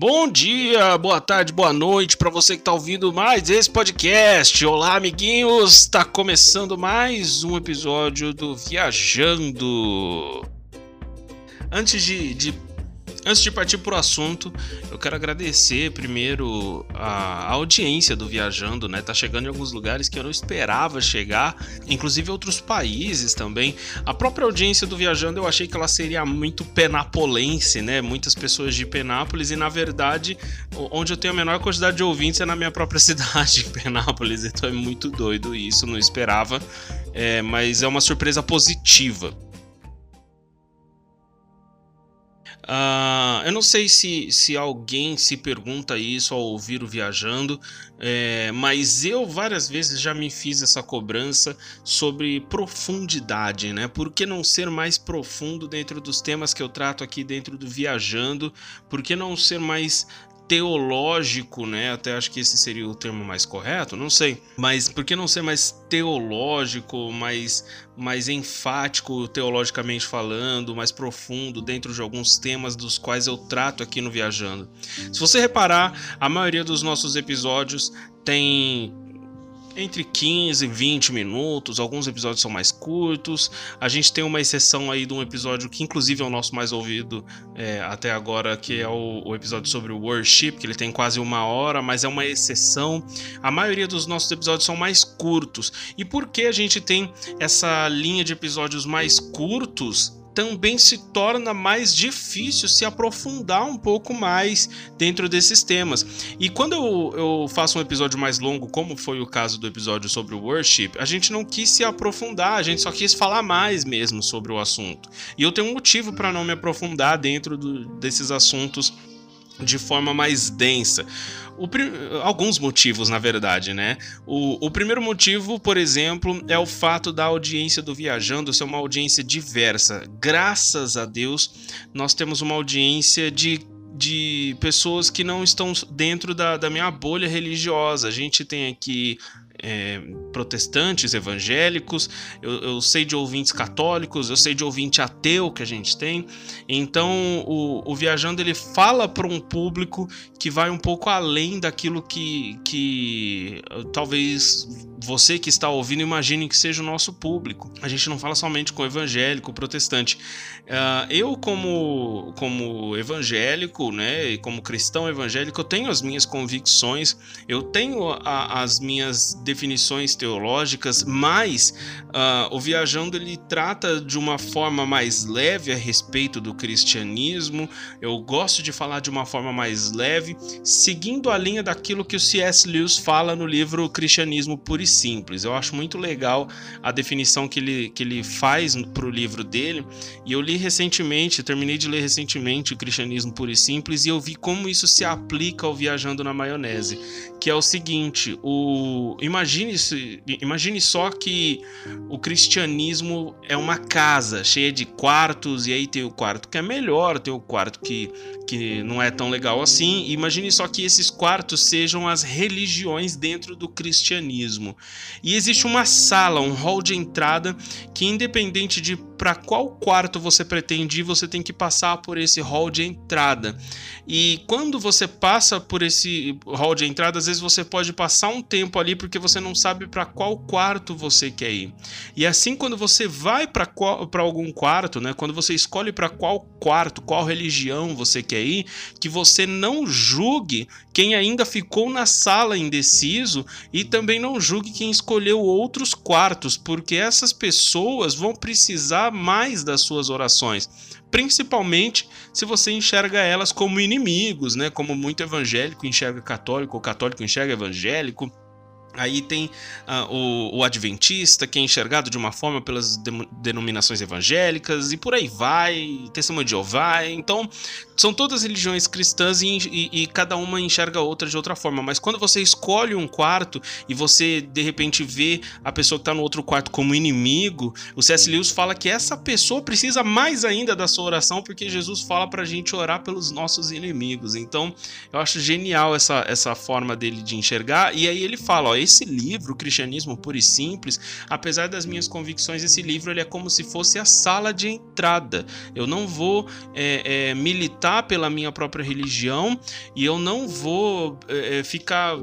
Bom dia, boa tarde, boa noite para você que está ouvindo mais esse podcast. Olá, amiguinhos! Está começando mais um episódio do Viajando. Antes de, de Antes de partir para o assunto, eu quero agradecer primeiro a audiência do Viajando, né? Tá chegando em alguns lugares que eu não esperava chegar, inclusive outros países também. A própria audiência do Viajando eu achei que ela seria muito penapolense, né? Muitas pessoas de Penápolis e na verdade, onde eu tenho a menor quantidade de ouvintes é na minha própria cidade, Penápolis. Então é muito doido isso, não esperava. É, mas é uma surpresa positiva. Uh, eu não sei se, se alguém se pergunta isso ao ouvir o Viajando, é, mas eu várias vezes já me fiz essa cobrança sobre profundidade, né? Por que não ser mais profundo dentro dos temas que eu trato aqui dentro do Viajando? Por que não ser mais teológico, né? Até acho que esse seria o termo mais correto, não sei. Mas por que não ser mais teológico, mais, mais enfático teologicamente falando, mais profundo dentro de alguns temas dos quais eu trato aqui no Viajando? Se você reparar, a maioria dos nossos episódios tem entre 15 e 20 minutos, alguns episódios são mais curtos. A gente tem uma exceção aí de um episódio que, inclusive, é o nosso mais ouvido é, até agora, que é o, o, episódio sobre o worship, que ele tem quase uma hora, mas é uma exceção. A maioria dos nossos episódios são mais curtos. E por que a gente tem essa linha de episódios mais curtos? Também se torna mais difícil se aprofundar um pouco mais dentro desses temas. E quando eu, eu faço um episódio mais longo, como foi o caso do episódio sobre o worship, a gente não quis se aprofundar, a gente só quis falar mais mesmo sobre o assunto. E eu tenho um motivo para não me aprofundar dentro do, desses assuntos de forma mais densa. Alguns motivos, na verdade, né? O, o, primeiro motivo, por exemplo, é o fato da audiência do Viajando ser uma audiência diversa. Graças a Deus, nós temos uma audiência de de pessoas que não estão dentro da, da minha bolha religiosa. A gente tem aqui é, protestantes, evangélicos, eu, eu, sei de ouvintes católicos, eu sei de ouvinte ateu que a gente tem. Então, o, o Viajando ele fala para um público que vai um pouco além daquilo que, que talvez você que está ouvindo imagine que seja o nosso público. A gente não fala somente com evangélico, protestante. Uh, eu, como, como evangélico, né, e como cristão evangélico, eu tenho as minhas convicções, eu tenho a, as minhas definições teológicas, mas uh, o Viajando ele trata de uma forma mais leve a respeito do cristianismo. Eu gosto de falar de uma forma mais leve, seguindo a linha daquilo que o C.S. Lewis fala no livro Cristianismo Puro e Simples. Eu acho muito legal a definição que ele, que ele faz para o livro dele, e eu li recentemente, terminei de ler recentemente o Cristianismo Puro e Simples, e eu vi como isso se aplica ao Viajando na Maionese, que é o seguinte, o imagine, imagine só que o cristianismo é uma casa cheia de quartos, e aí tem o quarto que é melhor, tem o quarto que, que não é tão legal assim. Imagine só que esses quartos sejam as religiões dentro do cristianismo. E existe uma sala, um hall de entrada, que independente de para qual quarto você pretende ir, você tem que passar por esse hall de entrada. E quando você passa por esse hall de entrada, às vezes você pode passar um tempo ali porque você não sabe para qual quarto você quer ir. E assim, quando você vai para algum quarto, né, quando você escolhe para qual quarto, qual religião você quer ir, que você não julgue quem ainda ficou na sala indeciso e também não julgue quem escolheu outros quartos, porque essas pessoas vão precisar mais das suas orações, principalmente se você enxerga elas como inimigos, né? Como muito evangélico enxerga católico, ou católico enxerga evangélico. Aí tem uh, o, o, adventista, que é enxergado de uma forma pelas de, denominações evangélicas, e por aí vai, testemunho de Jeová. Então, são todas religiões cristãs e, e, e, cada uma enxerga a outra de outra forma. Mas quando você escolhe um quarto e você de repente vê a pessoa que está no outro quarto como inimigo, o C.S. Lewis fala que essa pessoa precisa mais ainda da sua oração, porque Jesus fala para a gente orar pelos nossos inimigos. Então eu acho genial essa, essa forma dele de enxergar. E aí ele fala: ó, esse livro, Cristianismo Puro e Simples, apesar das minhas convicções, esse livro ele é como se fosse a sala de entrada. Eu não vou é, é, militar pela minha própria religião e eu não vou é, é ficar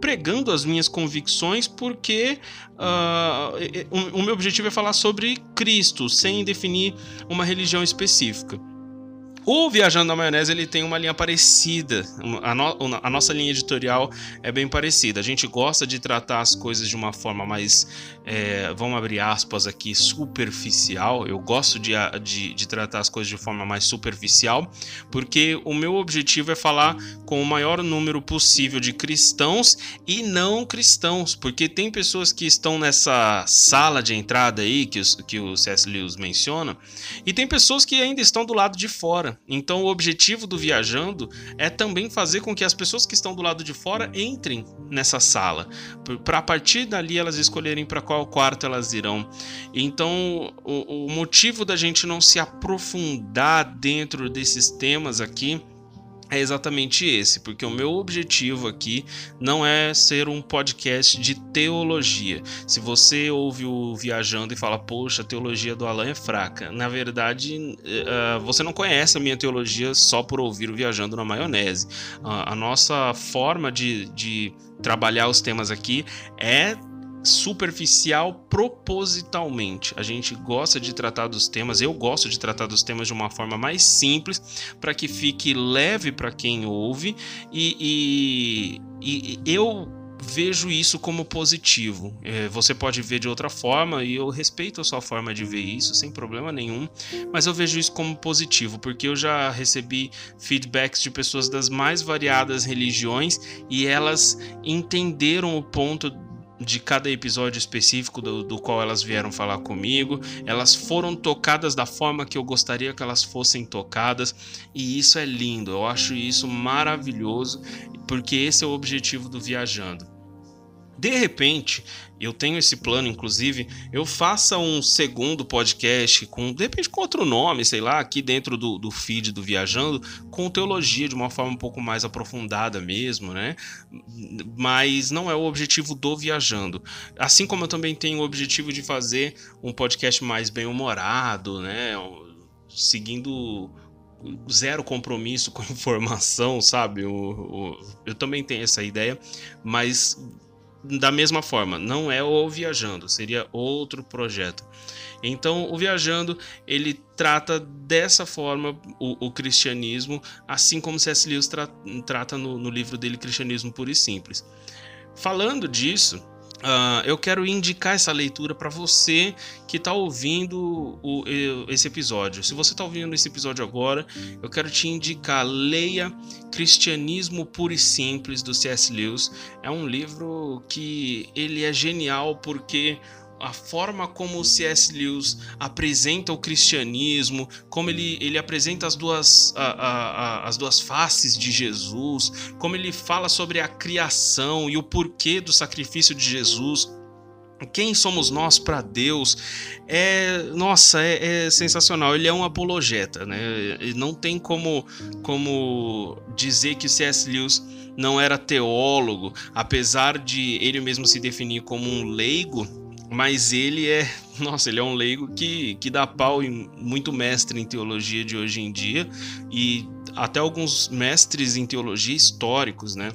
pregando as minhas convicções porque uh, o, o meu objetivo é falar sobre Cristo, sem definir uma religião específica. O Viajando na Maionese ele tem uma linha parecida. A, no, a, nossa linha editorial é bem parecida. A gente gosta de tratar as coisas de uma forma mais, é, vamos abrir aspas aqui, superficial. Eu gosto de, de, de, tratar as coisas de forma mais superficial, porque o meu objetivo é falar com o maior número possível de cristãos e não cristãos, porque tem pessoas que estão nessa sala de entrada aí que, os, que o C.S. Lewis menciona, e tem pessoas que ainda estão do lado de fora. Então, o objetivo do viajando é também fazer com que as pessoas que estão do lado de fora entrem nessa sala, para a partir dali elas escolherem para qual quarto elas irão. Então, o, o motivo da gente não se aprofundar dentro desses temas aqui é exatamente esse, porque o meu objetivo aqui não é ser um podcast de teologia. Se você ouve o Viajando e fala, poxa, a teologia do Alan é fraca, na verdade, uh, você não conhece a minha teologia só por ouvir o Viajando na Maionese. Uh, a nossa forma de, de trabalhar os temas aqui é superficial propositalmente. A gente gosta de tratar dos temas, eu gosto de tratar dos temas de uma forma mais simples, para que fique leve para quem ouve, e, e, e, eu vejo isso como positivo. É, você pode ver de outra forma, e eu respeito a sua forma de ver isso, sem problema nenhum, mas eu vejo isso como positivo, porque eu já recebi feedbacks de pessoas das mais variadas religiões e elas entenderam o ponto de cada episódio específico do, do, qual elas vieram falar comigo. Elas foram tocadas da forma que eu gostaria que elas fossem tocadas, e isso é lindo. Eu acho isso maravilhoso, porque esse é o objetivo do viajando. De repente, eu tenho esse plano, inclusive, eu faça um segundo podcast com, de repente, com outro nome, sei lá, aqui dentro do, do feed do Viajando, com teologia de uma forma um pouco mais aprofundada mesmo, né? Mas não é o objetivo do Viajando. Assim como eu também tenho o objetivo de fazer um podcast mais bem-humorado, né? Seguindo zero compromisso com informação, sabe? eu, eu também tenho essa ideia, mas da mesma forma, não é o Viajando, seria outro projeto. Então, o Viajando, ele trata dessa forma o, o cristianismo, assim como C.S. Lewis tra trata no, no livro dele Cristianismo Puro e Simples. Falando disso, Uh, eu quero indicar essa leitura para você que está ouvindo o, esse episódio. Se você está ouvindo esse episódio agora, eu quero te indicar, leia Cristianismo Puro e Simples do C.S. Lewis. É um livro que ele é genial porque a forma como o C.S. Lewis apresenta o cristianismo, como ele, ele apresenta as duas, a, a, a, as duas faces de Jesus, como ele fala sobre a criação e o porquê do sacrifício de Jesus. Quem somos nós para Deus? É, nossa, é, é, sensacional. Ele é um apologeta, né? Não tem como, como dizer que C.S. Lewis não era teólogo, apesar de ele mesmo se definir como um leigo mas ele é, nossa, ele é um leigo que, que dá pau em muito mestre em teologia de hoje em dia e até alguns mestres em teologia históricos, né?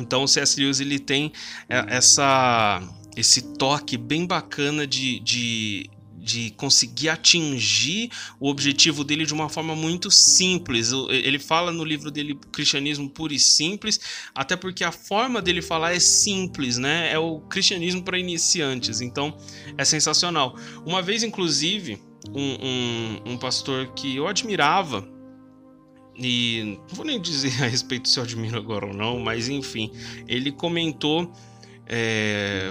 Então o C.S. Lewis ele tem é, essa esse toque bem bacana de, de de conseguir atingir o objetivo dele de uma forma muito simples. Ele fala no livro dele Cristianismo Puro e Simples, até porque a forma dele falar é simples, né? É o cristianismo para iniciantes, então é sensacional. Uma vez, inclusive, um, um, um pastor que eu admirava, e não vou nem dizer a respeito se eu admiro agora ou não, mas enfim, ele comentou. É,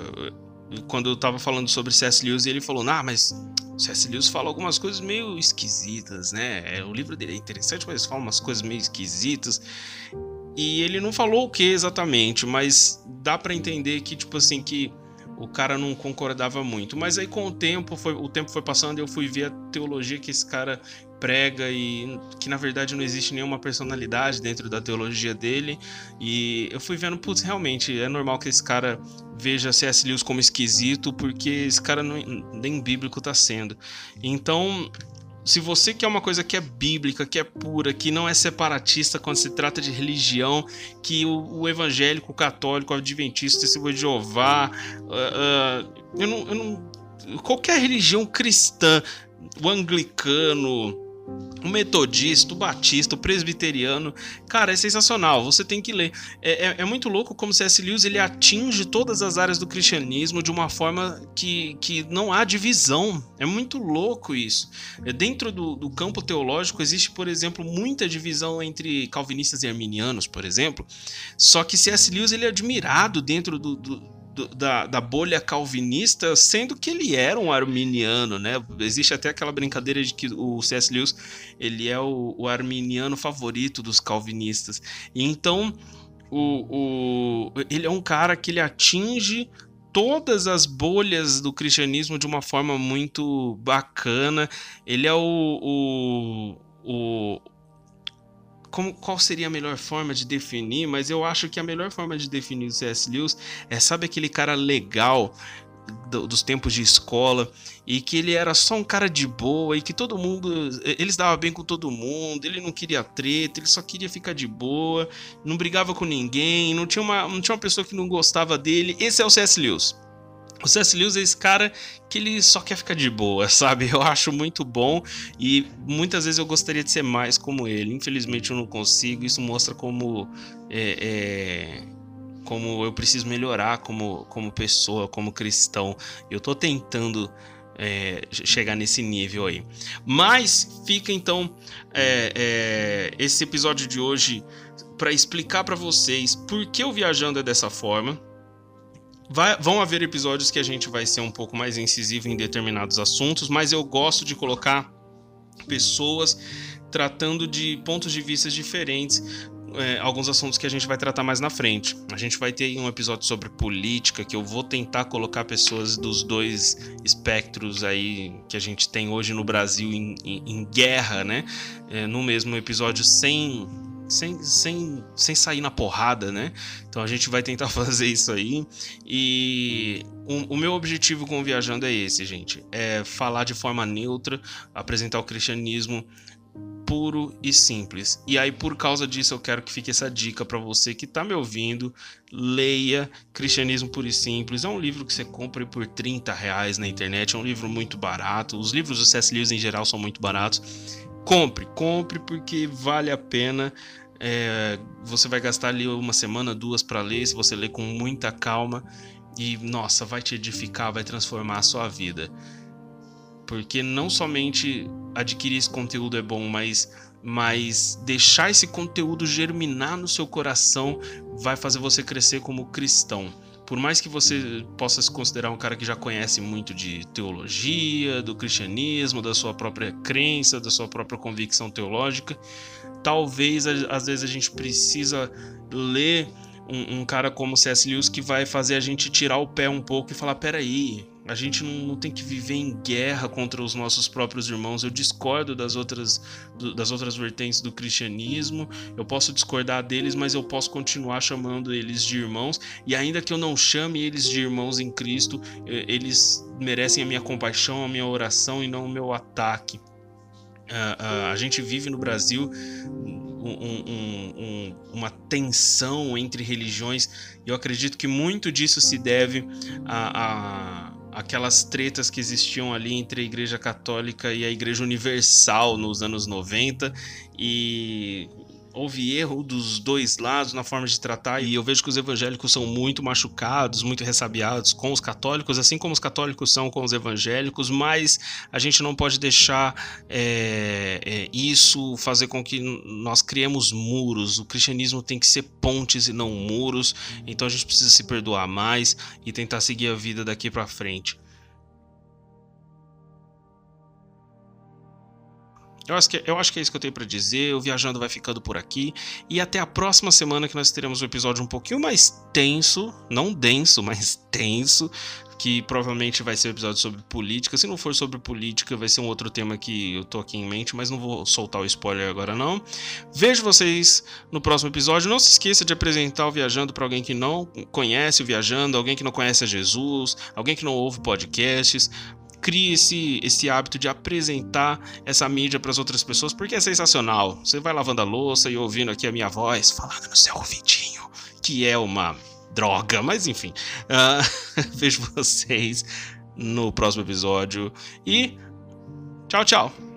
quando eu tava falando sobre C.S. Lewis, ele falou: Ah, mas C.S. Lewis fala algumas coisas meio esquisitas, né? É, o livro dele é interessante, mas fala umas coisas meio esquisitas. E ele não falou o que exatamente, mas dá para entender que, tipo assim, que o cara não concordava muito. Mas aí com o tempo, foi, o tempo foi passando e eu fui ver a teologia que esse cara prega e que na verdade não existe nenhuma personalidade dentro da teologia dele. E eu fui vendo, putz, realmente é normal que esse cara veja C.S. Lewis como esquisito, porque esse cara não, nem bíblico tá sendo. Então, se você quer uma coisa que é bíblica, que é pura, que não é separatista quando se trata de religião, que o, o evangélico, o católico, o adventista, esse de Jeová, uh, uh, eu não, eu não, qualquer religião cristã, o anglicano, o metodista, o batista, o presbiteriano, cara, é sensacional. Você tem que ler. É, é, é muito louco como C.S. Lewis ele atinge todas as áreas do cristianismo de uma forma que, que não há divisão. É muito louco isso. É, dentro do, do campo teológico existe, por exemplo, muita divisão entre calvinistas e arminianos, por exemplo. Só que C.S. Lewis ele é admirado dentro do, do da, da, bolha calvinista, sendo que ele era um arminiano, né? Existe até aquela brincadeira de que o C.S. Lewis ele é o, o arminiano favorito dos calvinistas. Então o, o, ele é um cara que ele atinge todas as bolhas do cristianismo de uma forma muito bacana. Ele é o, o, o como, qual seria a melhor forma de definir, mas eu acho que a melhor forma de definir o C.S. Lewis é, sabe, aquele cara legal do, dos tempos de escola e que ele era só um cara de boa e que todo mundo. Eles dava bem com todo mundo, ele não queria treta, ele só queria ficar de boa, não brigava com ninguém, não tinha uma, não tinha uma pessoa que não gostava dele. Esse é o C.S. Lewis. O C.S. Lewis é esse cara que ele só quer ficar de boa, sabe? Eu acho muito bom e muitas vezes eu gostaria de ser mais como ele. Infelizmente eu não consigo. Isso mostra como é, é, como eu preciso melhorar como, como pessoa, como cristão. Eu tô tentando é, chegar nesse nível aí. Mas fica então é, é, esse episódio de hoje para explicar para vocês por que o viajando é dessa forma Vai, vão haver episódios que a gente vai ser um pouco mais incisivo em determinados assuntos, mas eu gosto de colocar pessoas tratando de pontos de vista diferentes. É, alguns assuntos que a gente vai tratar mais na frente. A gente vai ter um episódio sobre política que eu vou tentar colocar pessoas dos dois espectros aí que a gente tem hoje no Brasil em, em, em guerra, né? É, no mesmo episódio sem sem, sem, sem sair na porrada, né? Então a gente vai tentar fazer isso aí. E o, o, meu objetivo com o Viajando é esse, gente: é falar de forma neutra, apresentar o cristianismo puro e simples. E aí, por causa disso, eu quero que fique essa dica para você que está me ouvindo. Leia Cristianismo Puro e Simples. É um livro que você compra por 30 reais na internet. É um livro muito barato. Os livros do C.S. Lewis, em geral, são muito baratos. Compre, compre porque vale a pena. É, você vai gastar ali uma semana, duas para ler, se você ler com muita calma. E nossa, vai te edificar, vai transformar a sua vida. Porque não somente adquirir esse conteúdo é bom, mas, mas deixar esse conteúdo germinar no seu coração vai fazer você crescer como cristão por mais que você possa se considerar um cara que já conhece muito de teologia, do cristianismo, da sua própria crença, da sua própria convicção teológica, talvez às vezes a gente precisa ler um, um cara como C.S. Lewis que vai fazer a gente tirar o pé um pouco e falar: peraí, a gente não, não, tem que viver em guerra contra os nossos próprios irmãos. Eu discordo das outras, do, das outras vertentes do cristianismo. Eu posso discordar deles, mas eu posso continuar chamando eles de irmãos. E ainda que eu não chame eles de irmãos em Cristo, eles merecem a minha compaixão, a minha oração e não o meu ataque. Uh, uh, a gente vive no Brasil um, um, um, uma tensão entre religiões e eu acredito que muito disso se deve a, a aquelas tretas que existiam ali entre a Igreja Católica e a Igreja Universal nos anos 90 e houve erro dos dois lados na forma de tratar e eu vejo que os evangélicos são muito machucados, muito ressabiados com os católicos, assim como os católicos são com os evangélicos, mas a gente não pode deixar é, é, isso fazer com que nós criemos muros. O cristianismo tem que ser pontes e não muros, então a gente precisa se perdoar mais e tentar seguir a vida daqui para frente. Eu acho, que, eu acho que é isso que eu tenho para dizer. O Viajando vai ficando por aqui. E até a próxima semana que nós teremos um episódio um pouquinho mais tenso. Não denso, mas tenso. que provavelmente vai ser um episódio sobre política. Se não for sobre política, vai ser um outro tema que eu tô aqui em mente, mas não vou soltar o spoiler agora não. Vejo vocês no próximo episódio. Não se esqueça de apresentar o Viajando para alguém que não conhece o Viajando, alguém que não conhece a Jesus, alguém que não ouve podcasts crie esse, esse hábito de apresentar essa mídia para as outras pessoas, porque é sensacional. Você vai lavando a louça e ouvindo aqui a minha voz falando no seu ouvidinho, que é uma droga, mas enfim. Uh, vejo vocês no próximo episódio e tchau, tchau.